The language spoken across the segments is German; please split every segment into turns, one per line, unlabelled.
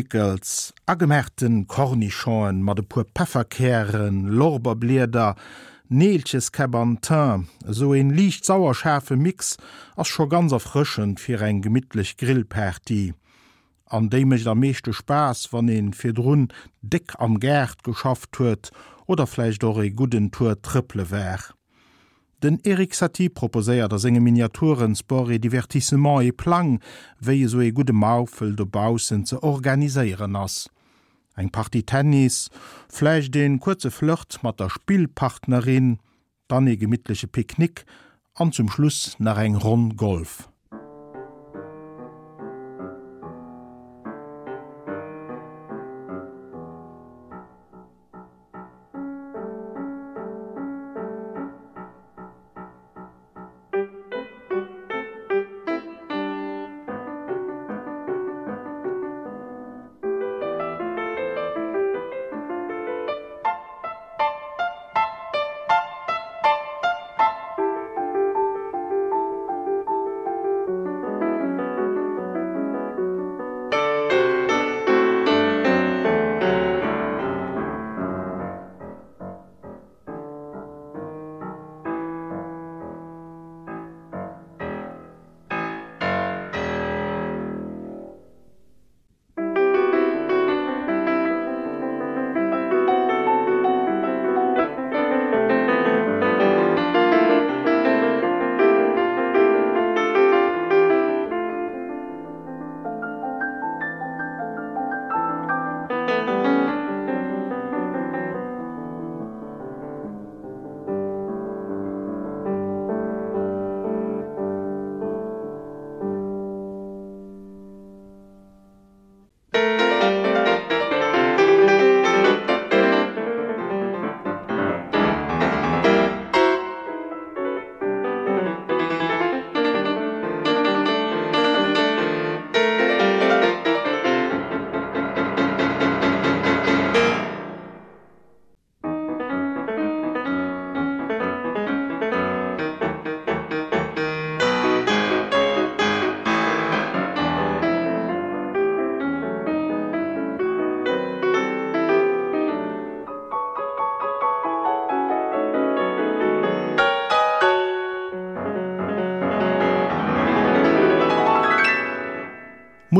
Pickels, agemerten Kornichoen, mat de puer Pfferkeieren, Lorberblieder, Neelches Cabantin, so en liicht sauerschärfe Mix ass scho ganz erfrischend fir eng gemidtlich Grillperti. An dem der meeschte Spaß wann en firrunn dick am Gerd geschafft huet oder fleich do e guden Tour triple wär. Den Erik Satie proposéiert der enge Miniaturenspore Divertissement e Plan, wéi eso e gute Maufel dobausen ze organiiséieren ass. Eg Party Tennis, Fläich den kurze Flöcht mat der Spielpartnerin, dann e gemidtliche Picknick an zum Schluss nach eng Ron Golf.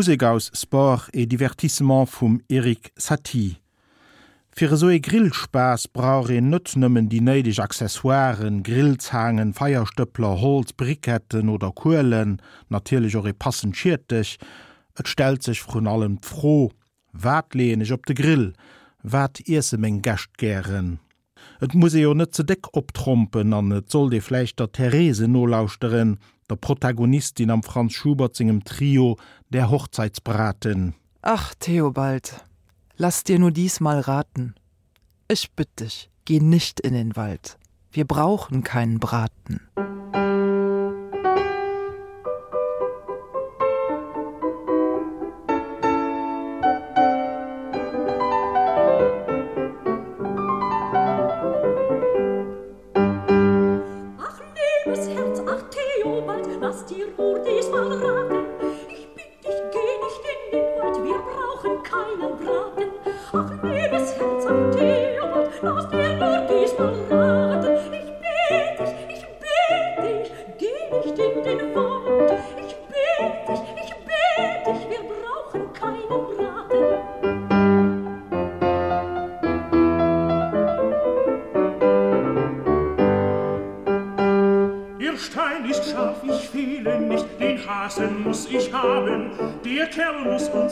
Musik aus Sport e Divertissement vum Erik Satie. Fi Fire e Grillspaß brauere en nëmmen die neideg Accessoiren, Grillzhangen, Feierstöppler, Holz, Briketten oder Kuelen, natilech or passen schiertech, Et stel sech vun allem froh, wat leenech op de Grill, wat Ise még gascht gieren. Et Museo net ze deck optrompen an et zoll de Fleisch der Therese nolauusen, der Protagonistin am Franz Schubertzingem Trio der Hochzeitsbraten.
Ach, Theobald, lass dir nur diesmal raten. Ich bitte dich, geh nicht in den Wald. Wir brauchen keinen Braten.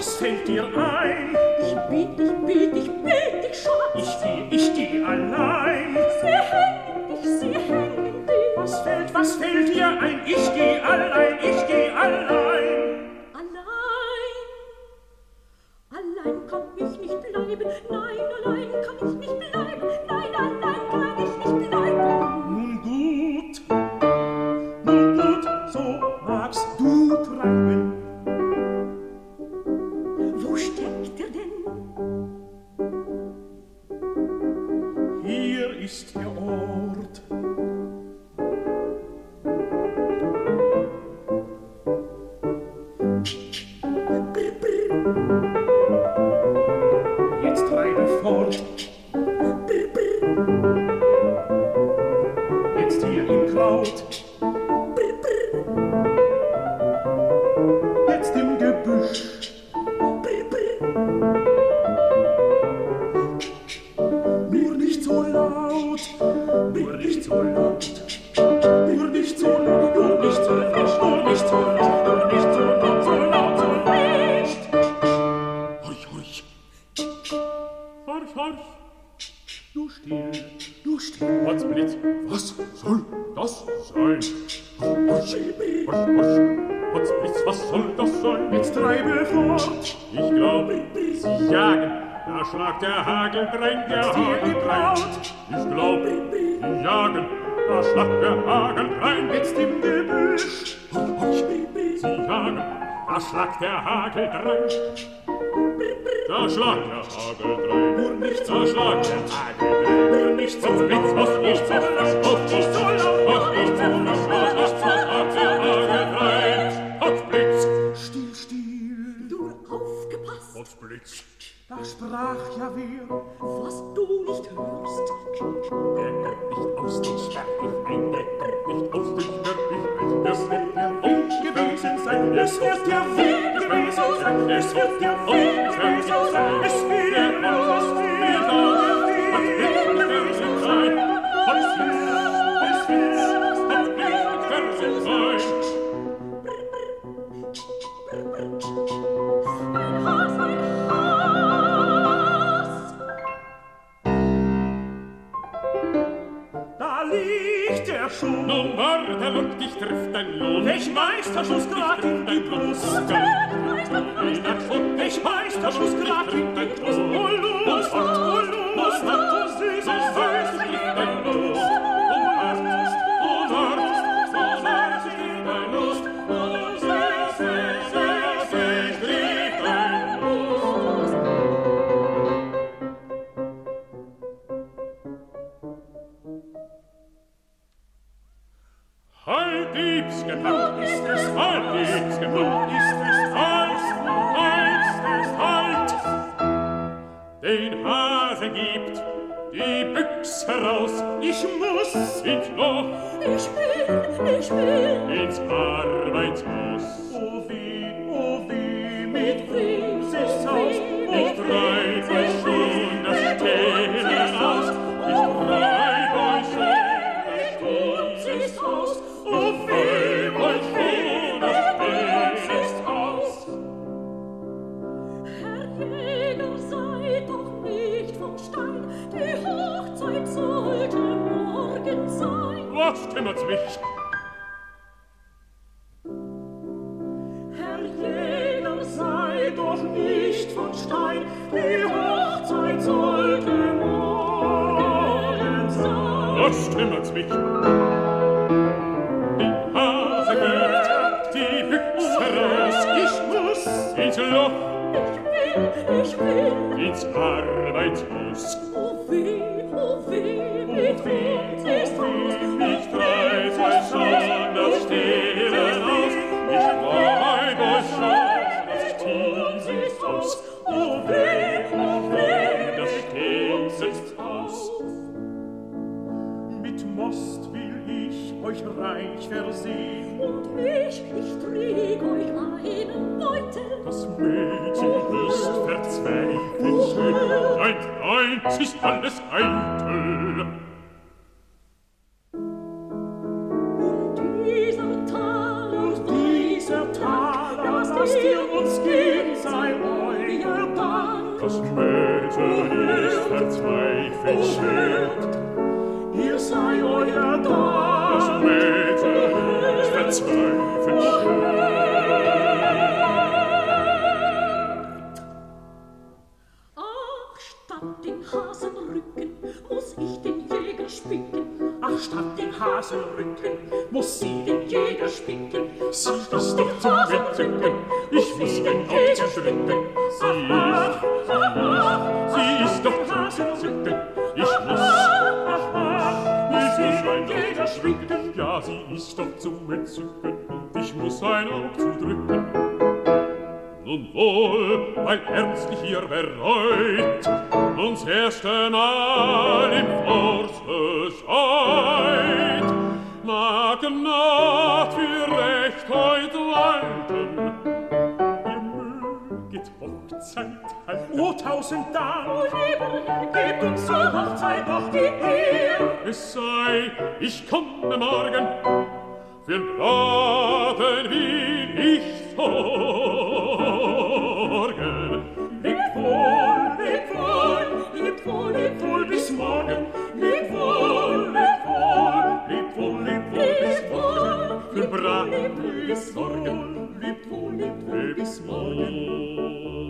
Was fällt dir ein?
Ich bitte, ich bitte, ich bitte dich, Schatz.
Ich gehe, ich gehe allein.
Sie hängen dich, sie hängen dich.
Was fällt, was fällt dir ein? Ich gehe allein, ich
der Hagel drang. Da schlag der Hagel drang. Nur nicht so schlag der Hagel drang. Nur nicht so blitz, was nicht so lass, auf nicht so laut, auf nicht so lass, was nicht so laut, der Hagel drang. Hot Blitz.
Still, still. Du aufgepasst.
Hot Blitz.
Da sprach ja wer, was du nicht hörst.
Der hört nicht aus, den sperr ich ein, der es wird ja wohl gewesen sein, es wird ja Lohn
ich Meisterschuss grad in den Brust. Lohn ich Meisterschuss grad in den Brust.
Ich noch
ich will ich will
ins arbeitshaus.
Oh wie oh wie mit wem sich aus
ich treib Was kümmert's mich?
Herr Jäger, sei doch nicht von Stein, die Hochzeit sollte morgen sein.
Was kümmert's mich? Die Hase gehört, die Büchse raus, ich muss ins Loch.
Ich will, ich will
ins Arbeitshaus.
Oh
alles eitel
und dieser Tag und dieser Tag was dir uns geht sei euer Bahn
das Mädchen ist verzweifelt. schlägt
ihr sei euer Tag
das Mädchen ist verzweifelt.
Schlägt
muss sie den Jäger spicken. Sie ist doch zu entzücken, ich muss den Kopf zerdrücken. Sie ist, sie ist doch zu entzücken, ich muss, muss den Jäger schwicken. Ja, sie ist doch zu entzücken, ich muss ein Auge zudrücken. Nun wohl, weil ernstlich ihr bereut, uns erste Mal im Forste seid, mag Nacht für Recht heut walten. Ihr möget Hochzeit halten. O tausend Dank! O lieber Herr, gebt uns zur Hochzeit doch die Ehr! Es sei, ich komme morgen, für Braten will ich sorgen. Lebt wohl, lebt wohl, lebt wohl, lebt wohl bis morgen. für Braten, für Sorgen, liebt wohl, liebt wohl bis morgen.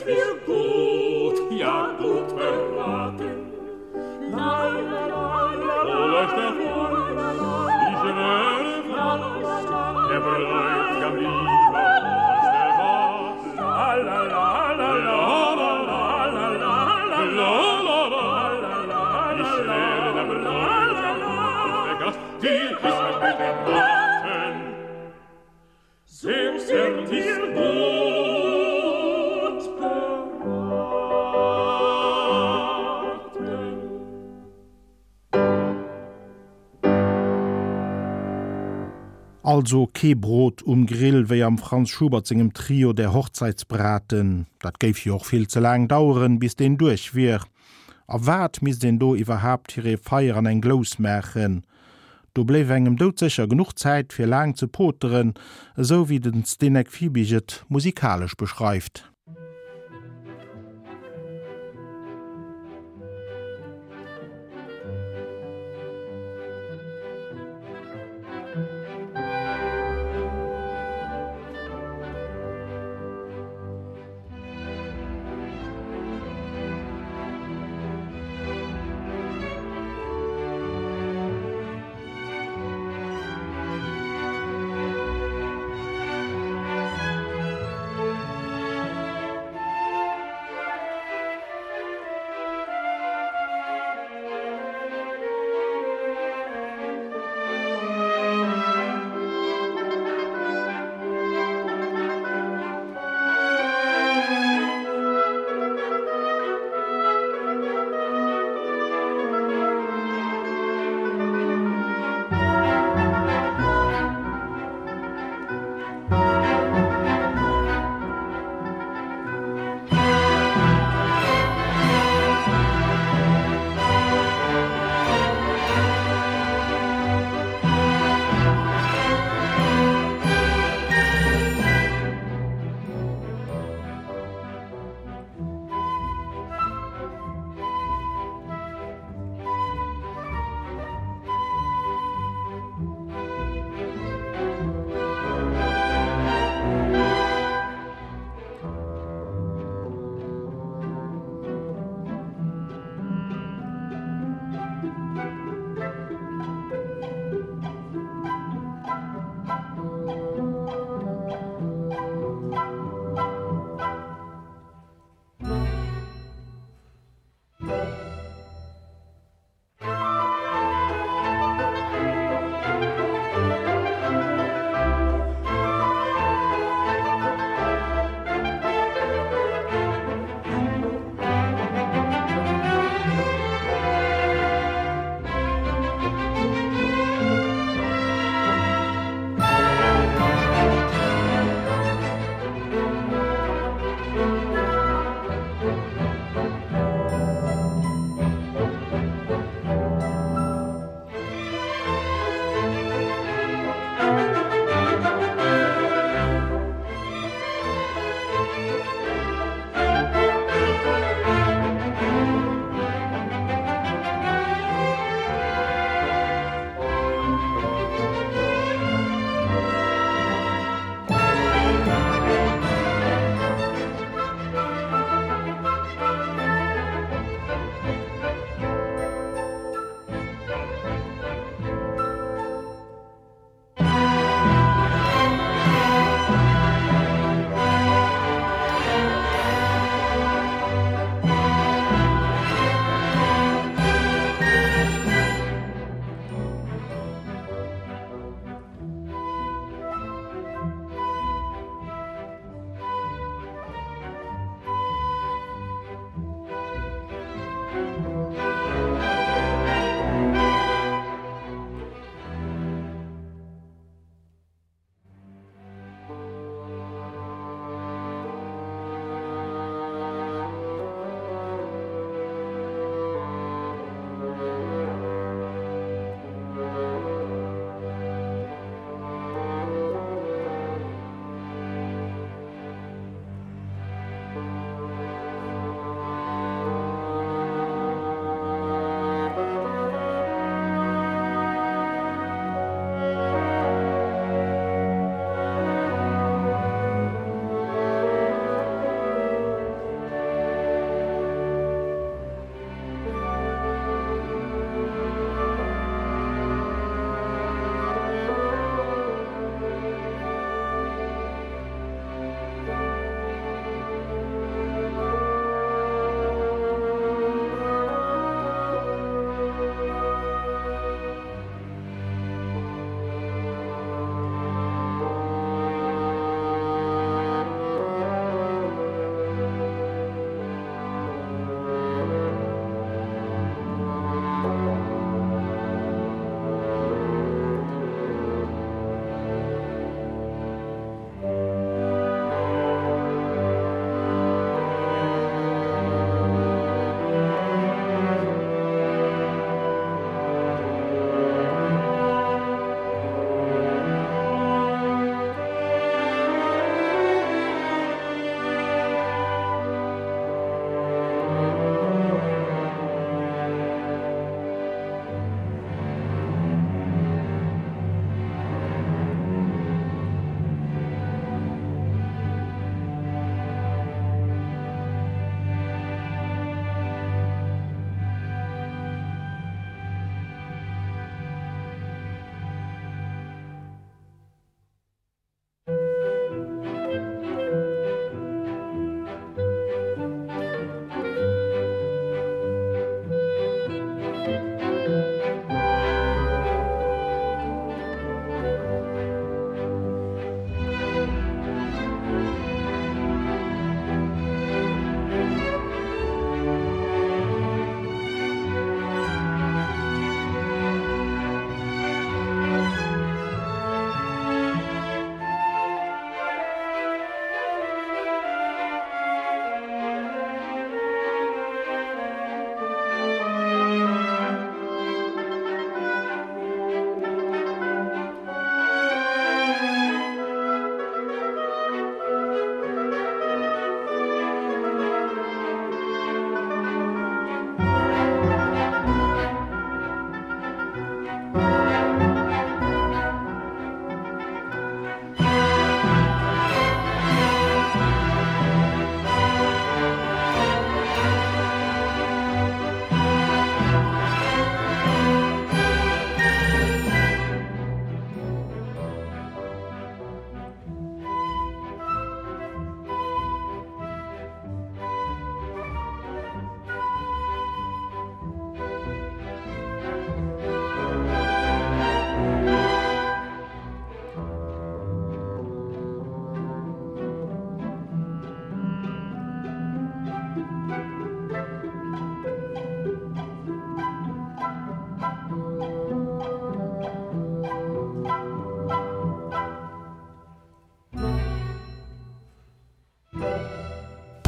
It will
Also Kebrot um Grill wéi am Franz Schubert singem Trio der Hochzeitsbraten, dat jo auch viel ze lang dauren, bis den durch wie. A wat mis den do iwwerhap hire Feier an eng Glosmärchen. Du bleif engem dozecher genug Zeit fir lang ze poteren, so wie den Stenek Fibiget musikalisch beschreift.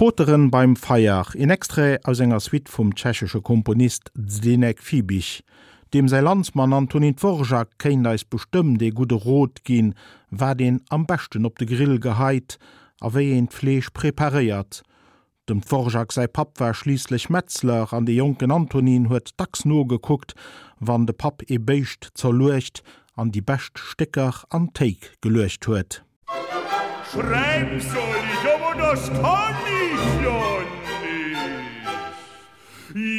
Poteren beim Feier in Extre aus enger Swi vum tschechesche Komponist Zdenek Fibich. Dem se Landsmann Antonin Forjak kein kenneis bestëmm de gute Rot gin, war den am bechten op de Grill geheit, aéi en Flech prepariert. Dem Forjak sei Pap war schließlich Metzler an de jungen Antonin huet dacks no geguckt, wann de Pap e beicht zerlucht an die best Stecker an Teig gelecht huet.
Schreib soll ich, aber das kann! Ich ja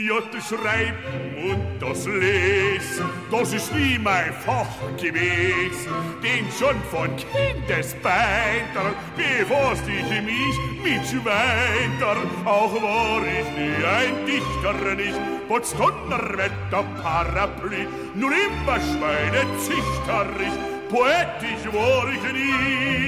Jotte schreiben und das lesen. Das ist wie mein Fach gewesen den schon von Kindesbeiter bevor ich mich mit weiter auch war ich nie ein Dichter nicht Potstonnerwetter Paraply nur immer Schweine zichterrich poetisch war ich nie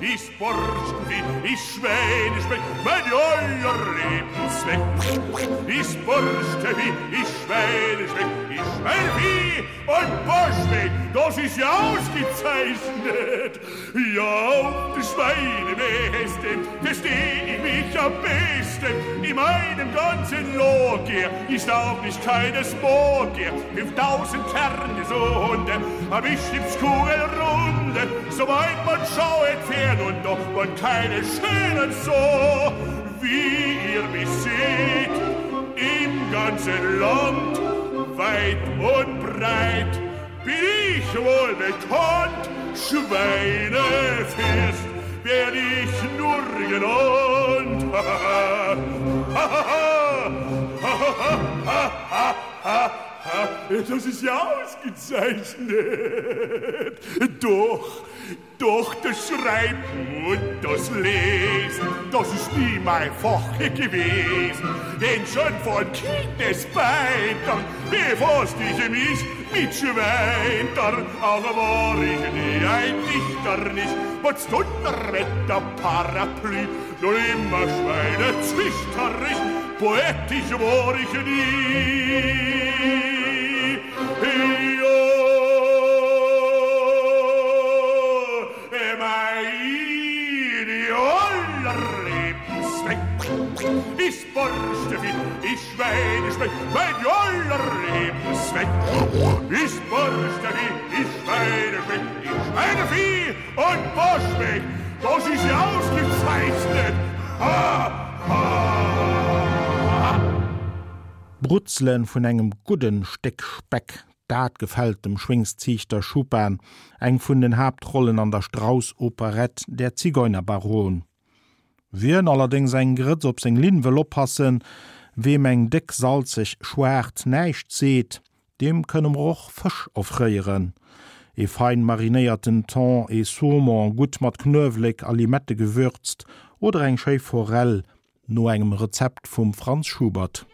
Ich borsch wie ich schwäne schme mein euer Lebensweg Ich borchte wie ich schwäne schme ich schwäne wie und borschweg das ist ja ausgezeichnet. Ja die Schweine besten versteh ich mich am besten? In meinem ganzen Logier ist auch nicht keines Morgier 5000 Kerne so Hunde hab ich im Skugel runde. Soweit man schauet fern und doch man keine schönen so wie ihr mich seht im ganzen Land weit und breit. Bin ich wohl bekannt Schweine fest werde ich nur genannt das ist ja ausgezeichnet. Doch doch das schreiben und das lesen das ist nie mein fach gewesen. Denn schon von kindes weiter bevor ich mich mit weiter aber war ich nie ein dichter nicht. Was unter wetter paraply? Nur immer schweine zwichterrich poetisch war ich nie ich schweine schme mein joller lebensweg ich borchte wie ich schweine schme ich schweine wie und boschweg das ist ja ausgezeichnet. Ha, ha.
Brutzlen vun engem guden Steck speck dat gefällt dem schwingsziechter Schubern eng vun den Hauptrollen an der Straußoperett der Zigeunerbaron. Wien allerdings eng Gritz op seg Linwe oppassen, wem eng dick salzig schwert neicht seet, dem kënnem ochch fisch aufréieren. E fein marinéierten Ton e Sommer gut mat knöwlik Alimette gewürzt oder eng Schei forell, no engem Rezept vum Franz Schubert.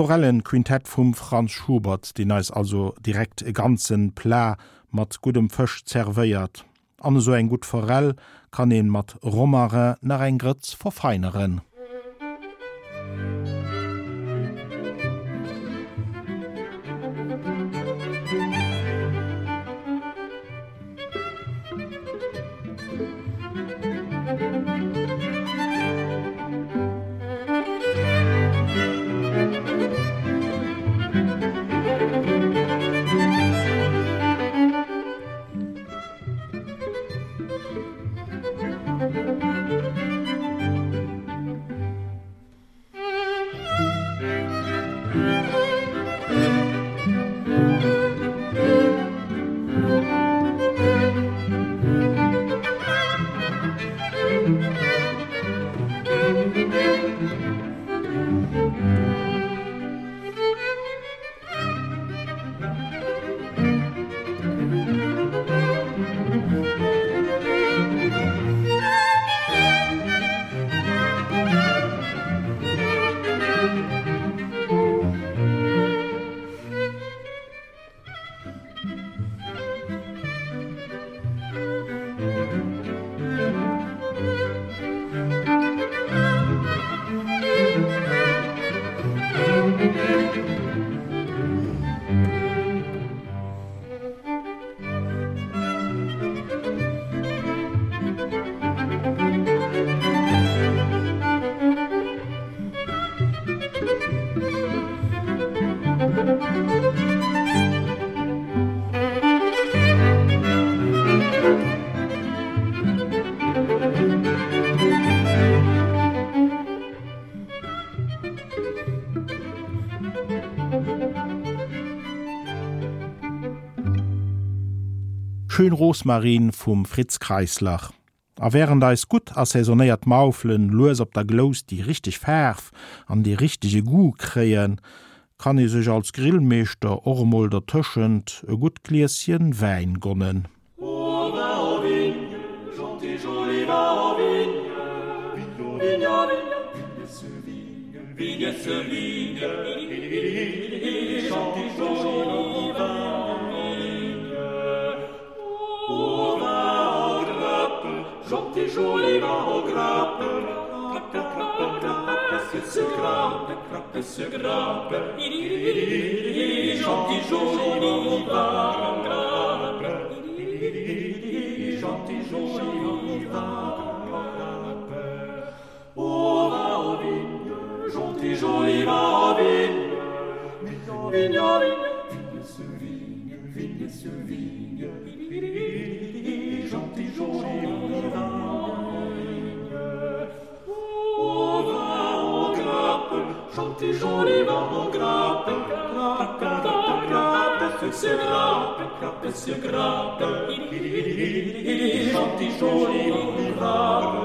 forellen Quintett vum Franz Schubert, den als also direkt e ganzen Pla mat gutem Fëch zerveiert. An so eng gut Forell kann en mat Romare nach en Gritz verfeineren. Schön Rosmarin vum Fritz Kreislach. A wären da is gut as saisoniert Mauflen loes op der Glos die richtig färf an die richtige Gu kreien, kann i sech als Grillmeester ormolder tschend e gut Gläschen wein gonnen. Vigne, vigne, se grappe grappe se grappe gentil joli va grappe gentil joli va Oh va au vigne gentil joli va au vigne vigne vigne vigne Ty jolie marrons gras, c'est grappe, c'est grappe, gentil joli, grappe,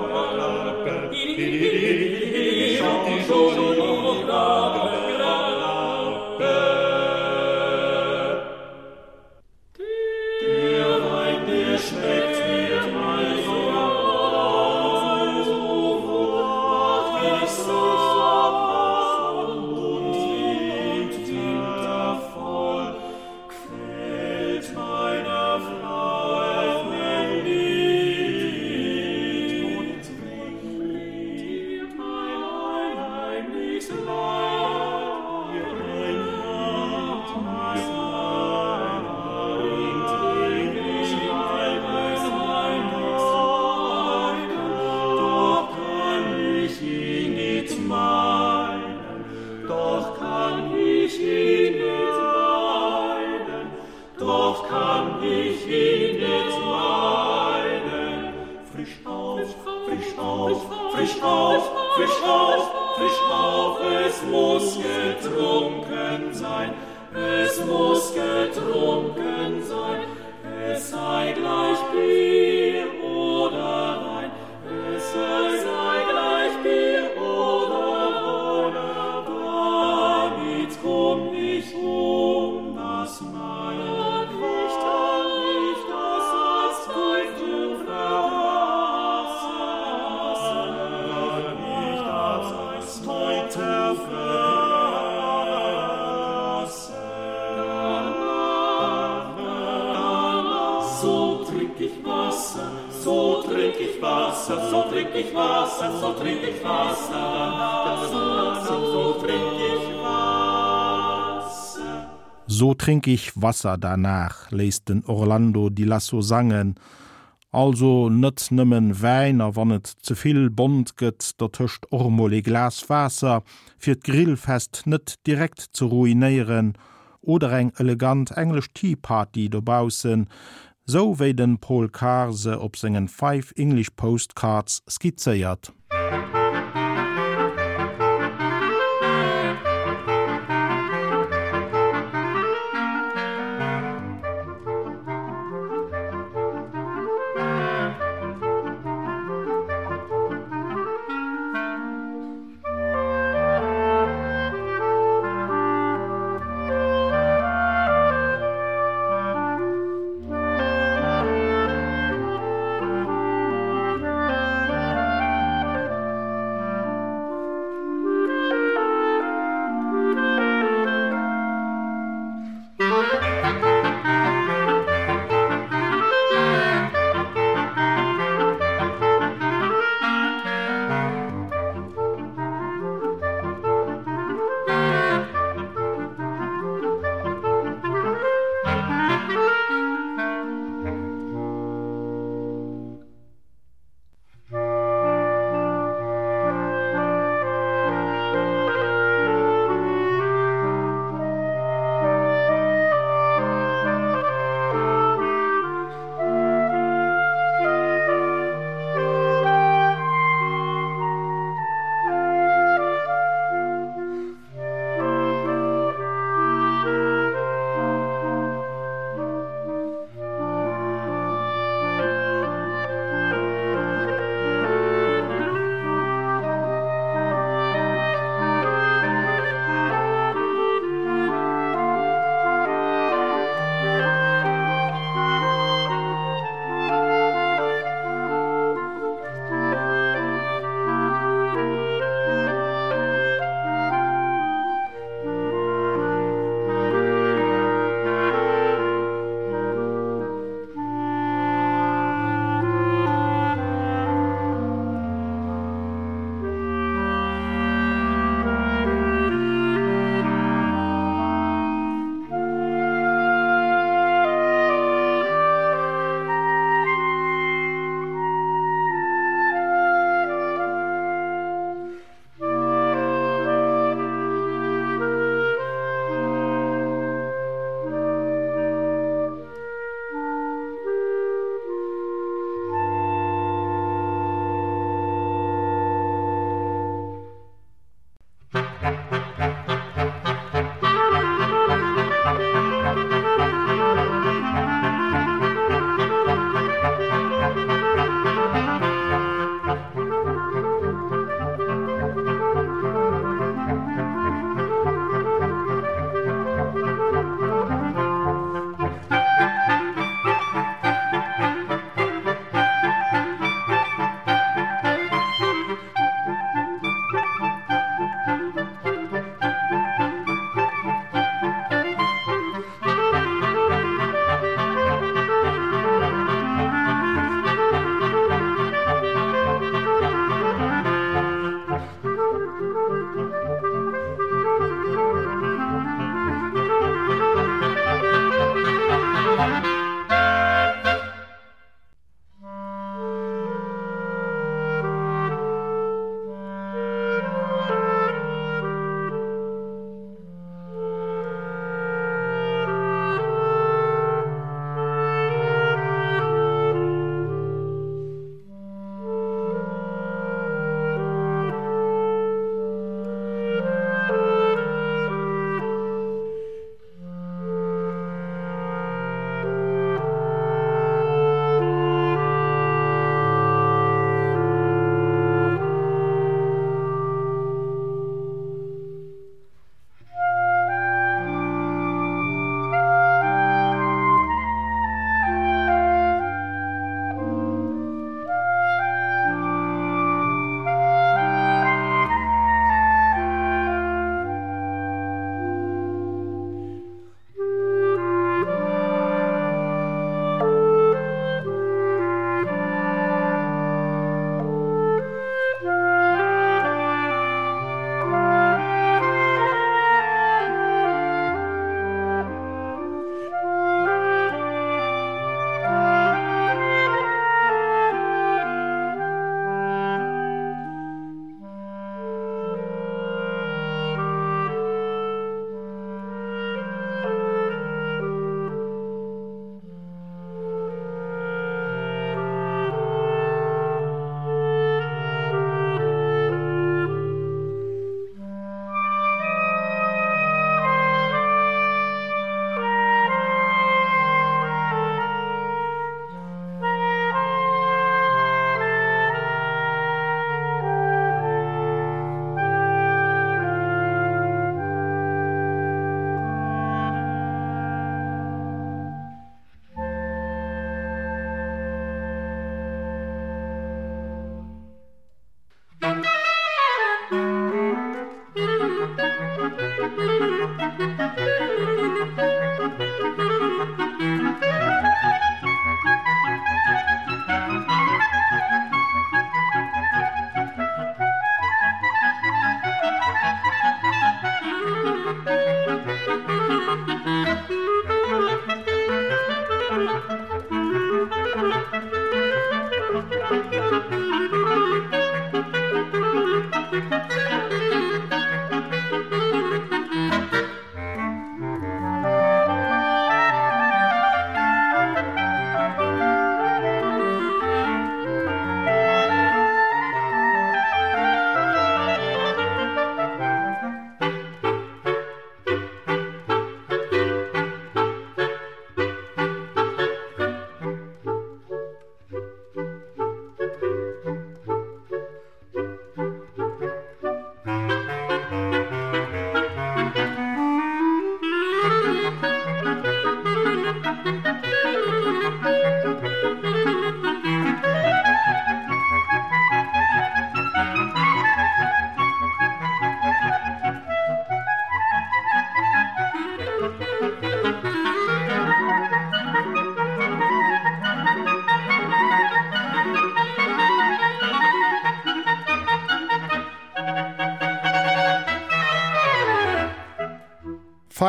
frisch auf, frisch auf, frisch auf, frisch auf, es muss getrunken sein, es muss getrunken sein, es sei gleich Bier oder Wein, es sei Wasser, so trink ich Wasser, so trink ich Wasser, so trink ich Wasser.
So trink ich Wasser danach, den Orlando die Lasso sangen, also net nëmmen weiner wannet zuviel bond gëtt der töcht ormole glasfaser fir d grillfest net direkt zu ruinéieren oder eng elegant englisch teaparty dobausen so wéi den Pol Kase op segen 5 English Postcards skizzeiert.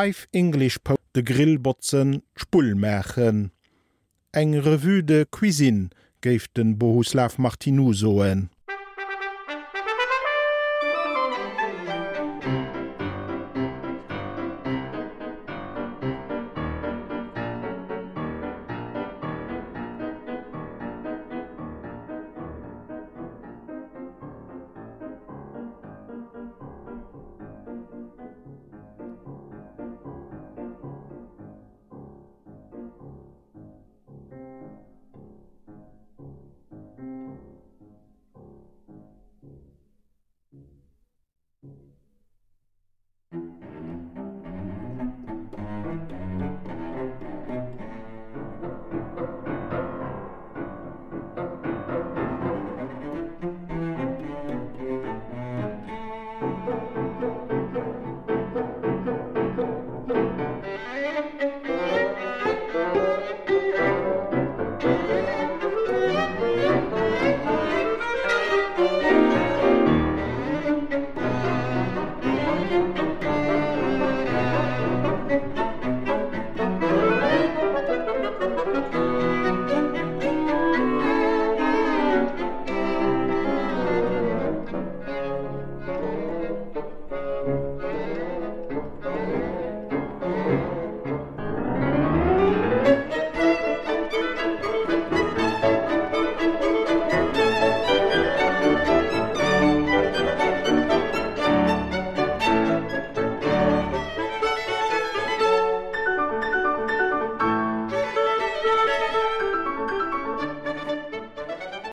Live English Po de Grillbotzen Spullmächen. Eg Revu de Cuisin géif den Bohuslav Martinusoen.